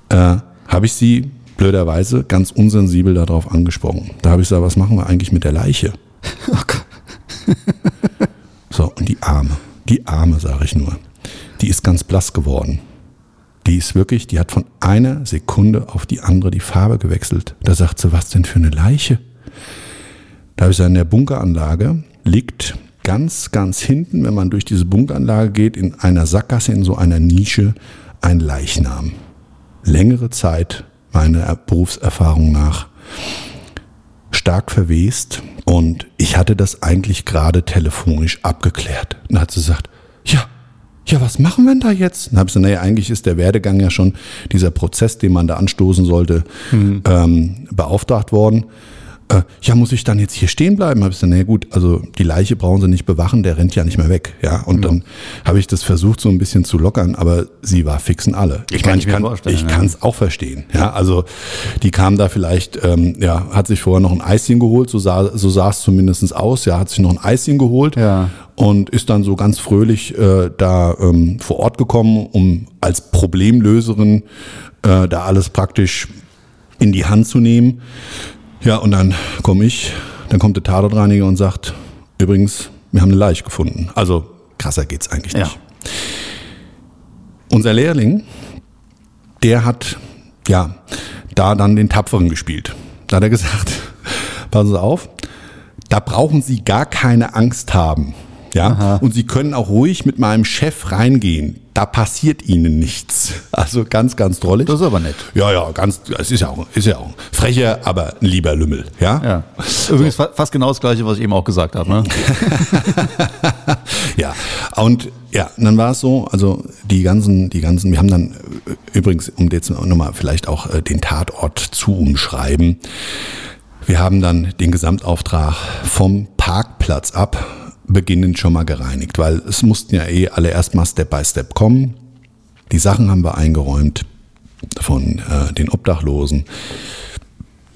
S3: äh, habe ich sie blöderweise ganz unsensibel darauf angesprochen. Da habe ich gesagt, was machen wir eigentlich mit der Leiche? so, und die Arme, die Arme, sage ich nur, die ist ganz blass geworden. Die ist wirklich, die hat von einer Sekunde auf die andere die Farbe gewechselt. Da sagt sie, was denn für eine Leiche? Da habe ich gesagt, in der Bunkeranlage liegt ganz, ganz hinten, wenn man durch diese Bunkeranlage geht, in einer Sackgasse, in so einer Nische, ein Leichnam. Längere Zeit, meiner Berufserfahrung nach, stark verwest. Und ich hatte das eigentlich gerade telefonisch abgeklärt. Und hat sie gesagt, ja, ja, was machen wir denn da jetzt? Dann habe ich gesagt, naja, eigentlich ist der Werdegang ja schon, dieser Prozess, den man da anstoßen sollte, ähm, beauftragt worden. Äh, ja, muss ich dann jetzt hier stehen bleiben? Habe ich gesagt, naja gut, also die Leiche brauchen sie nicht bewachen, der rennt ja nicht mehr weg. Ja, und dann habe ich das versucht, so ein bisschen zu lockern, aber sie war fixen alle. Ich
S4: Kann
S3: meine,
S4: ich mir
S3: kann ich kann es auch verstehen. Ja, also die kam da vielleicht, ähm, ja, hat sich vorher noch ein Eischen geholt, so sah, so sah es zumindest aus. Ja, hat sich noch ein Eischen geholt
S4: Ja.
S3: und ist dann so ganz fröhlich äh, da ähm, vor Ort gekommen, um als Problemlöserin äh, da alles praktisch in die Hand zu nehmen. Ja, und dann komme ich, dann kommt der Tatortreiniger und sagt, übrigens, wir haben eine Leiche gefunden. Also krasser geht's eigentlich
S4: Ja.
S3: nicht. Unser Lehrling, der hat ja da dann den Tapferen gespielt. Da hat er gesagt, passen Sie auf, da brauchen Sie gar keine Angst haben. Ja, und Sie können auch ruhig mit meinem Chef reingehen. Da passiert Ihnen nichts. Also ganz, ganz drollig.
S4: Das ist aber nett.
S3: Ja, ja, ganz, es ist ja auch, ist ja auch ein frecher, aber ein lieber Lümmel, ja?
S4: Ja. Übrigens fa- fast genau das Gleiche, was ich eben auch gesagt habe. Ne?
S3: Ja, und ja, dann war es so, also die ganzen, die ganzen, wir haben dann äh, übrigens, um jetzt nochmal vielleicht auch äh, den Tatort zu umschreiben, wir haben dann den Gesamtauftrag vom Parkplatz ab beginnend schon mal gereinigt, weil es mussten ja eh alle erstmal Step by Step kommen. Die Sachen haben wir eingeräumt von äh, den Obdachlosen.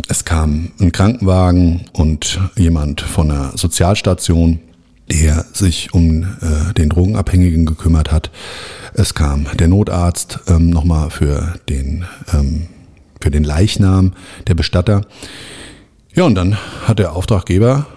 S3: Es kam ein Krankenwagen und jemand von der Sozialstation, der sich um äh, den Drogenabhängigen gekümmert hat. Es kam der Notarzt ähm, nochmal für den, ähm, für den Leichnam, der Bestatter. Ja, und dann hat der Auftraggeber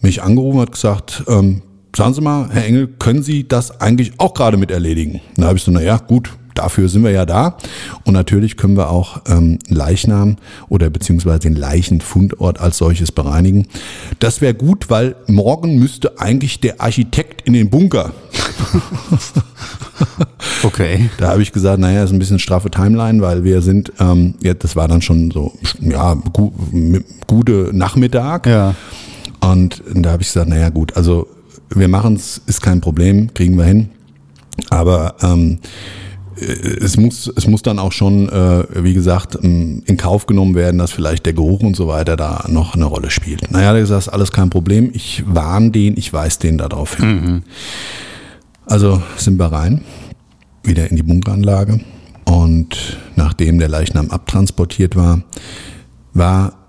S3: mich angerufen und hat gesagt, ähm, sagen Sie mal, Herr Engel, können Sie das eigentlich auch gerade mit erledigen? Da habe ich so, naja, gut, dafür sind wir ja da. Und natürlich können wir auch ähm, Leichnam oder beziehungsweise den Leichenfundort als solches bereinigen. Das wäre gut, weil morgen müsste eigentlich der Architekt in den Bunker.
S4: Okay.
S3: Da habe ich gesagt, naja, ist ein bisschen straffe Timeline, weil wir sind, ähm, ja, das war dann schon so, ja, gu gute Nachmittag.
S4: Ja.
S3: Und da habe ich gesagt, naja, gut, also wir machen es, ist kein Problem, kriegen wir hin. Aber ähm, es muss, es muss dann auch schon, äh, wie gesagt, ähm, in Kauf genommen werden, dass vielleicht der Geruch und so weiter da noch eine Rolle spielt. Naja, der gesagt, alles kein Problem. Ich warne den, ich weise den darauf hin.
S4: Mhm.
S3: Also sind wir rein, wieder in die Bunkeranlage. Und nachdem der Leichnam abtransportiert war, war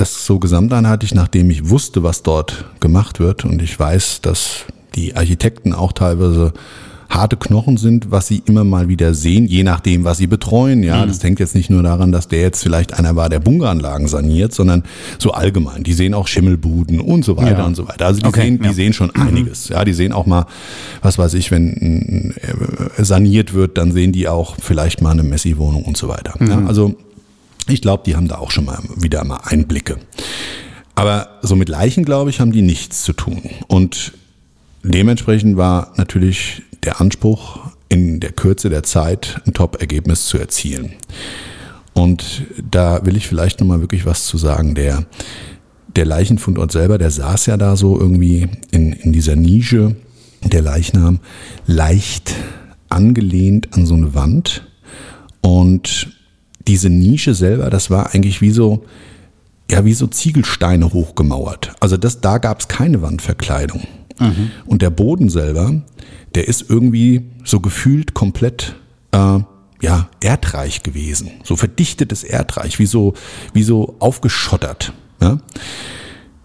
S3: das so gesamteinheitlich, nachdem ich wusste, was dort gemacht wird. Und ich weiß, dass die Architekten auch teilweise harte Knochen sind, was sie immer mal wieder sehen, je nachdem, was sie betreuen. Ja, das hängt jetzt nicht nur daran, dass der jetzt vielleicht einer war, der Bunkeranlagen saniert, sondern so allgemein. Die sehen auch Schimmelbuden und so weiter
S4: Ja.
S3: und so weiter. Also die
S4: Okay,
S3: sehen, die
S4: ja.
S3: sehen schon einiges. Ja, die sehen auch mal, was weiß ich, wenn äh, saniert wird, dann sehen die auch vielleicht mal eine Messi-Wohnung und so weiter. Ja, also ich glaube, die haben da auch schon mal wieder mal Einblicke. Aber so mit Leichen, glaube ich, haben die nichts zu tun. Und dementsprechend war natürlich der Anspruch, in der Kürze der Zeit ein Top-Ergebnis zu erzielen. Und da will ich vielleicht nochmal wirklich was zu sagen. Der, der Leichenfundort selber, der saß ja da so irgendwie in, in dieser Nische, der Leichnam, leicht angelehnt an so eine Wand. Und diese Nische selber, das war eigentlich wie so, ja, wie so Ziegelsteine hochgemauert. Also das, da gab es keine Wandverkleidung. Und der Boden selber, der ist irgendwie so gefühlt komplett äh, ja, erdreich gewesen. So verdichtetes Erdreich, wie so, wie so aufgeschottert. Ja?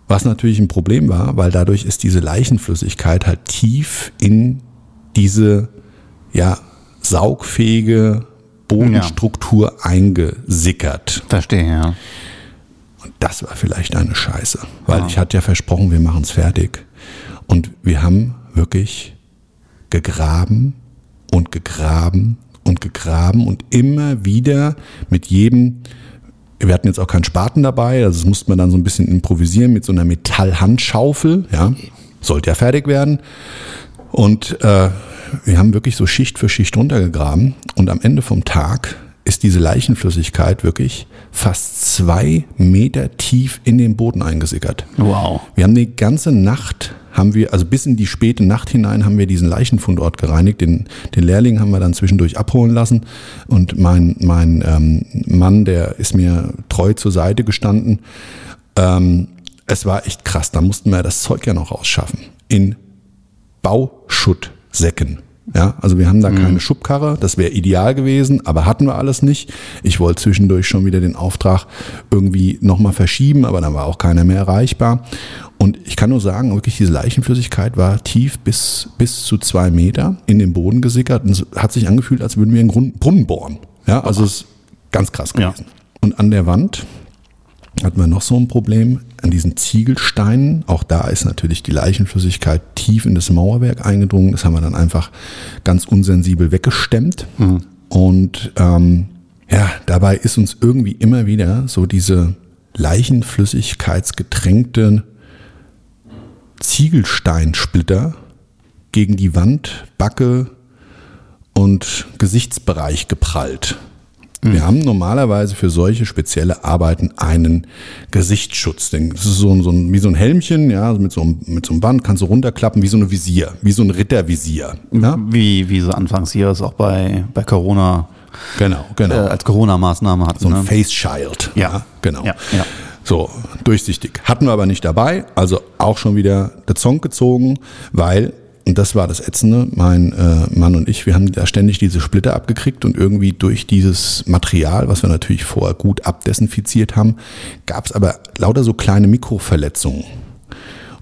S3: Was natürlich ein Problem war, weil dadurch ist diese Leichenflüssigkeit halt tief in diese ja, saugfähige Bodenstruktur eingesickert.
S4: Verstehe, ja.
S3: Und das war vielleicht eine Scheiße, weil ich hatte ja versprochen, wir machen es fertig. Und wir haben wirklich gegraben und gegraben und gegraben und immer wieder mit jedem, wir hatten jetzt auch keinen Spaten dabei, also das musste man dann so ein bisschen improvisieren mit so einer Metallhandschaufel, ja, sollte ja fertig werden. Und äh, wir haben wirklich so Schicht für Schicht runtergegraben und am Ende vom Tag ist diese Leichenflüssigkeit wirklich fast zwei Meter tief in den Boden eingesickert.
S4: Wow.
S3: Wir haben die ganze Nacht, haben wir, also bis in die späte Nacht hinein, haben wir diesen Leichenfundort gereinigt. Den, den Lehrling haben wir dann zwischendurch abholen lassen. Und mein, mein ähm, Mann, der ist mir treu zur Seite gestanden. Ähm, es war echt krass. Da mussten wir das Zeug ja noch rausschaffen. In Bauschuttsäcken. Ja, also wir haben da keine Schubkarre, das wäre ideal gewesen, aber hatten wir alles nicht. Ich wollte zwischendurch schon wieder den Auftrag irgendwie nochmal verschieben, aber dann war auch keiner mehr erreichbar. Und ich kann nur sagen, wirklich diese Leichenflüssigkeit war tief bis, bis zu zwei Meter in den Boden gesickert und es hat sich angefühlt, als würden wir einen Grund- Brunnen bohren. Ja, also es ist ganz krass
S4: Ja.
S3: gewesen. Und an der Wand hatten wir noch so ein Problem an diesen Ziegelsteinen. Auch da ist natürlich die Leichenflüssigkeit tief in das Mauerwerk eingedrungen. Das haben wir dann einfach ganz unsensibel weggestemmt. Und ähm, ja, dabei ist uns irgendwie immer wieder so diese leichenflüssigkeitsgetränkte Ziegelsteinsplitter gegen die Wand, Backe und Gesichtsbereich geprallt. Wir haben normalerweise für solche spezielle Arbeiten einen Gesichtsschutz. Das ist so, ein- so ein, wie so ein Helmchen, ja, mit so, einem, mit so einem Band kannst du runterklappen, wie so eine Visier, wie so ein Rittervisier. Ja?
S4: Wie, wie so anfangs hier es auch bei, bei Corona
S3: Genau,
S4: äh,
S3: genau.
S4: als Corona-Maßnahme hatten.
S3: so ein
S4: ne?
S3: Face Shield.
S4: Ja.
S3: genau.
S4: Ja, ja.
S3: So, durchsichtig. Hatten wir aber nicht dabei, also auch schon wieder der Zong gezogen, weil, und das war das Ätzende, mein äh, Mann und ich, wir haben da ständig diese Splitter abgekriegt und irgendwie durch dieses Material, was wir natürlich vorher gut abdesinfiziert haben, gab es aber lauter so kleine Mikroverletzungen.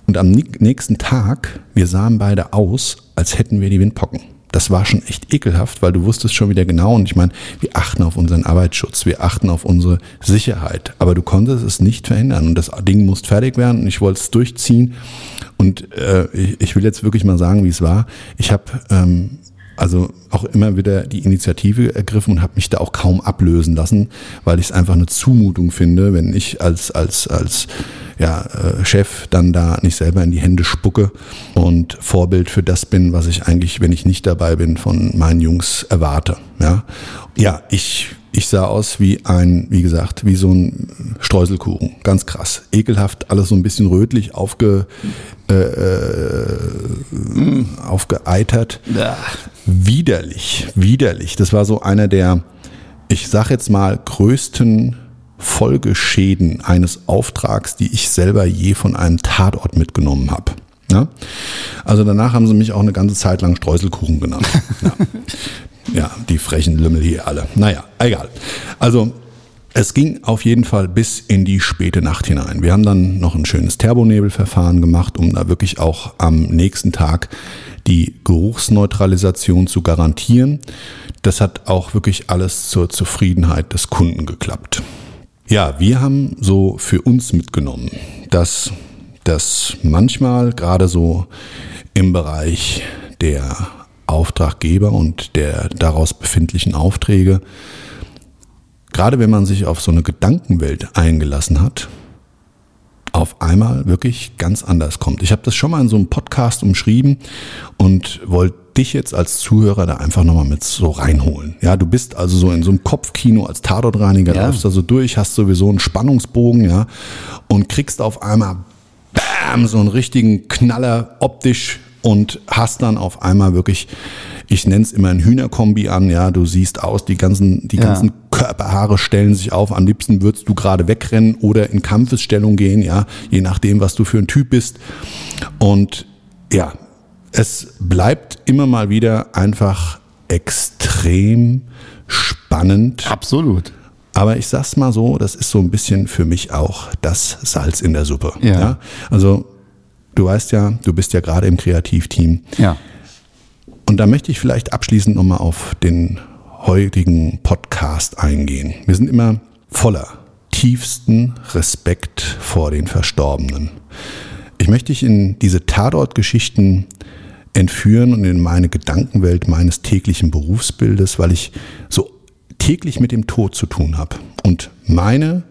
S3: Und am nächsten Tag, wir sahen beide aus, als hätten wir die Windpocken. Das war schon echt ekelhaft, weil du wusstest schon wieder genau, und ich meine, wir achten auf unseren Arbeitsschutz, wir achten auf unsere Sicherheit, aber du konntest es nicht verhindern und das Ding musste fertig werden und ich wollte es durchziehen und äh, ich, ich will jetzt wirklich mal sagen, wie es war. Ich habe ähm, also auch immer wieder die Initiative ergriffen und habe mich da auch kaum ablösen lassen, weil ich es einfach eine Zumutung finde, wenn ich als als als ja, äh, Chef dann da nicht selber in die Hände spucke und Vorbild für das bin, was ich eigentlich, wenn ich nicht dabei bin, von meinen Jungs erwarte. Ja, ja ich ich sah aus wie ein, wie gesagt, wie so ein Streuselkuchen. Ganz krass. Ekelhaft, alles so ein bisschen rötlich aufge, äh, äh, aufgeeitert.
S4: Ja.
S3: Widerlich, widerlich. Das war so einer der, ich sag jetzt mal, größten Folgeschäden eines Auftrags, die ich selber je von einem Tatort mitgenommen habe. Ja? Also danach haben sie mich auch eine ganze Zeit lang Streuselkuchen genannt. Ja, ja die frechen Lümmel hier alle. Naja, egal. Also es ging auf jeden Fall bis in die späte Nacht hinein. Wir haben dann noch ein schönes Turbonebelverfahren gemacht, um da wirklich auch am nächsten Tag die Geruchsneutralisation zu garantieren. Das hat auch wirklich alles zur Zufriedenheit des Kunden geklappt. Ja, wir haben so für uns mitgenommen, dass das manchmal gerade so im Bereich der Auftraggeber und der daraus befindlichen Aufträge gerade wenn man sich auf so eine Gedankenwelt eingelassen hat, auf einmal wirklich ganz anders kommt. Ich habe das schon mal in so einem Podcast umschrieben und wollte dich jetzt als Zuhörer da einfach nochmal mit so reinholen. Ja, du bist also so in so einem Kopfkino als Tatortreiniger, ja. läufst da so durch, hast sowieso einen Spannungsbogen, ja, und kriegst auf einmal bam, so einen richtigen Knaller optisch und hast dann auf einmal wirklich, ich nenne es immer ein Hühnerkombi an, ja, du siehst aus, die ganzen, die ja. ganzen Körperhaare stellen sich auf, am liebsten würdest du gerade wegrennen oder in Kampfesstellung gehen, ja, je nachdem, was du für ein Typ bist. Und ja, es bleibt immer mal wieder einfach extrem spannend.
S4: Absolut.
S3: Aber ich sag's mal so, das ist so ein bisschen für mich auch das Salz in der Suppe.
S4: Ja.
S3: ja? Also Du weißt ja, du bist ja gerade im Kreativteam.
S4: Ja.
S3: Und da möchte ich vielleicht abschließend nochmal auf den heutigen Podcast eingehen. Wir sind immer voller tiefsten Respekt vor den Verstorbenen. Ich möchte dich in diese Tatortgeschichten entführen und in meine Gedankenwelt meines täglichen Berufsbildes, weil ich so täglich mit dem Tod zu tun habe. Und meine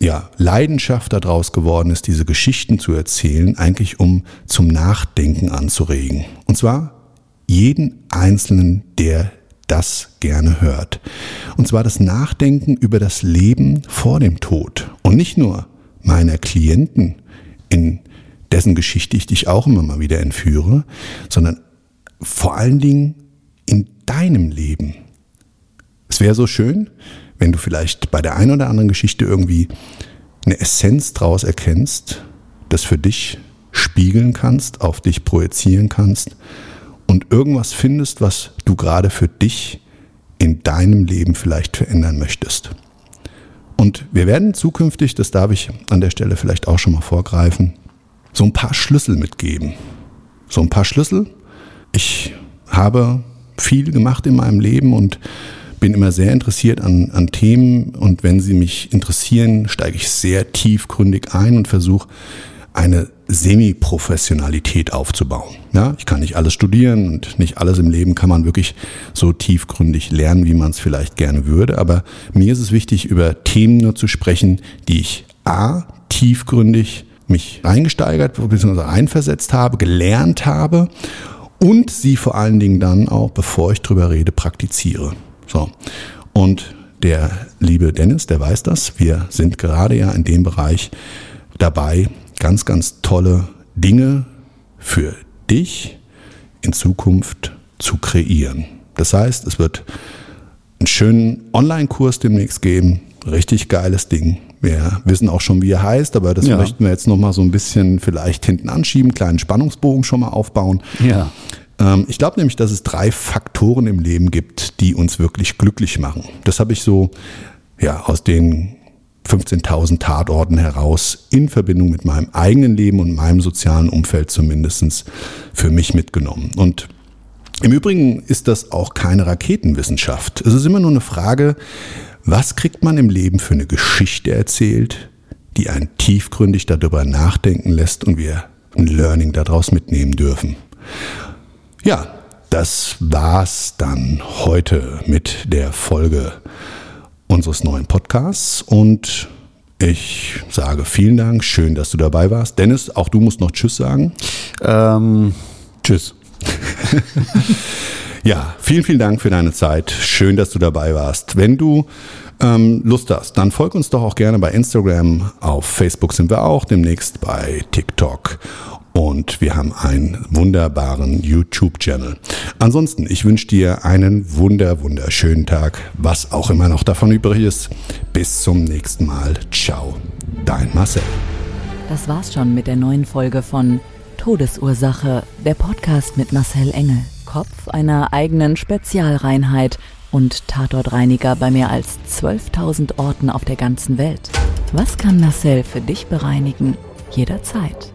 S3: ja, Leidenschaft daraus geworden ist, diese Geschichten zu erzählen, eigentlich um zum Nachdenken anzuregen. Und zwar jeden Einzelnen, der das gerne hört. Und zwar das Nachdenken über das Leben vor dem Tod. Und nicht nur meiner Klienten, in dessen Geschichte ich dich auch immer mal wieder entführe, sondern vor allen Dingen in deinem Leben. Es wäre so schön, wenn du vielleicht bei der einen oder anderen Geschichte irgendwie eine Essenz draus erkennst, das für dich spiegeln kannst, auf dich projizieren kannst und irgendwas findest, was du gerade für dich in deinem Leben vielleicht verändern möchtest. Und wir werden zukünftig, das darf ich an der Stelle vielleicht auch schon mal vorgreifen, so ein paar Schlüssel mitgeben. So ein paar Schlüssel. Ich habe viel gemacht in meinem Leben und bin immer sehr interessiert an, an Themen und wenn sie mich interessieren, steige ich sehr tiefgründig ein und versuche eine Semi-Professionalität aufzubauen. Ja, ich kann nicht alles studieren und nicht alles im Leben kann man wirklich so tiefgründig lernen, wie man es vielleicht gerne würde. Aber mir ist es wichtig, über Themen nur zu sprechen, die ich A, tiefgründig mich reingesteigert bzw. einversetzt habe, gelernt habe und sie vor allen Dingen dann auch, bevor ich drüber rede, praktiziere. So. Und der liebe Dennis, der weiß das. Wir sind gerade ja in dem Bereich dabei, ganz, ganz tolle Dinge für dich in Zukunft zu kreieren. Das heißt, es wird einen schönen Online-Kurs demnächst geben. Richtig geiles Ding. Wir wissen auch schon, wie er heißt, aber das ja. möchten wir jetzt nochmal so ein bisschen vielleicht hinten anschieben, kleinen Spannungsbogen schon mal aufbauen.
S4: Ja.
S3: Ähm, ich glaube nämlich, dass es drei Faktoren im Leben gibt, die uns wirklich glücklich machen. Das habe ich so ja, aus den 15.000 Tatorten heraus in Verbindung mit meinem eigenen Leben und meinem sozialen Umfeld zumindest für mich mitgenommen. Und Im Übrigen ist das auch keine Raketenwissenschaft. Es ist immer nur eine Frage, was kriegt man im Leben für eine Geschichte erzählt, die einen tiefgründig darüber nachdenken lässt und wir ein Learning daraus mitnehmen dürfen. Ja, das war's dann heute mit der Folge unseres neuen Podcasts und ich sage vielen Dank, schön, dass du dabei warst. Dennis, auch du musst noch Tschüss sagen.
S4: Ähm, tschüss.
S3: ja, vielen, vielen Dank für deine Zeit. Schön, dass du dabei warst. Wenn du ähm, Lust hast, dann folg uns doch auch gerne bei Instagram. Auf Facebook sind wir auch, demnächst bei TikTok. Und wir haben einen wunderbaren YouTube-Channel. Ansonsten, ich wünsche dir einen wunder, wunderschönen Tag, was auch immer noch davon übrig ist. Bis zum nächsten Mal. Ciao, dein Marcel.
S2: Das war's schon mit der neuen Folge von Todesursache, der Podcast mit Marcel Engel, Kopf einer eigenen Spezialreinheit und Tatortreiniger bei mehr als 12.000 Orten auf der ganzen Welt. Was kann Marcel für dich bereinigen? Jederzeit.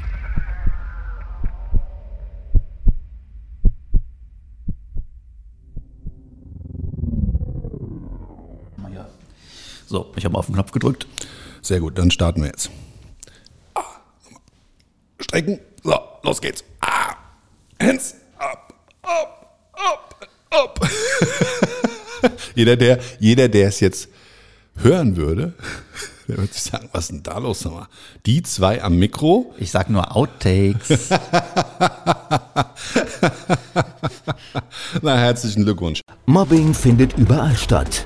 S4: So, ich habe auf den Knopf gedrückt.
S3: Sehr gut, dann starten wir jetzt. Ah, strecken. So, los geht's. Ah, hands up, up, up, up. jeder, der, jeder, der es jetzt hören würde, der würde sich sagen, was ist denn da los? Sag mal? Die zwei am Mikro.
S4: Ich sag nur Outtakes.
S3: Na, herzlichen Glückwunsch.
S5: Mobbing findet überall statt.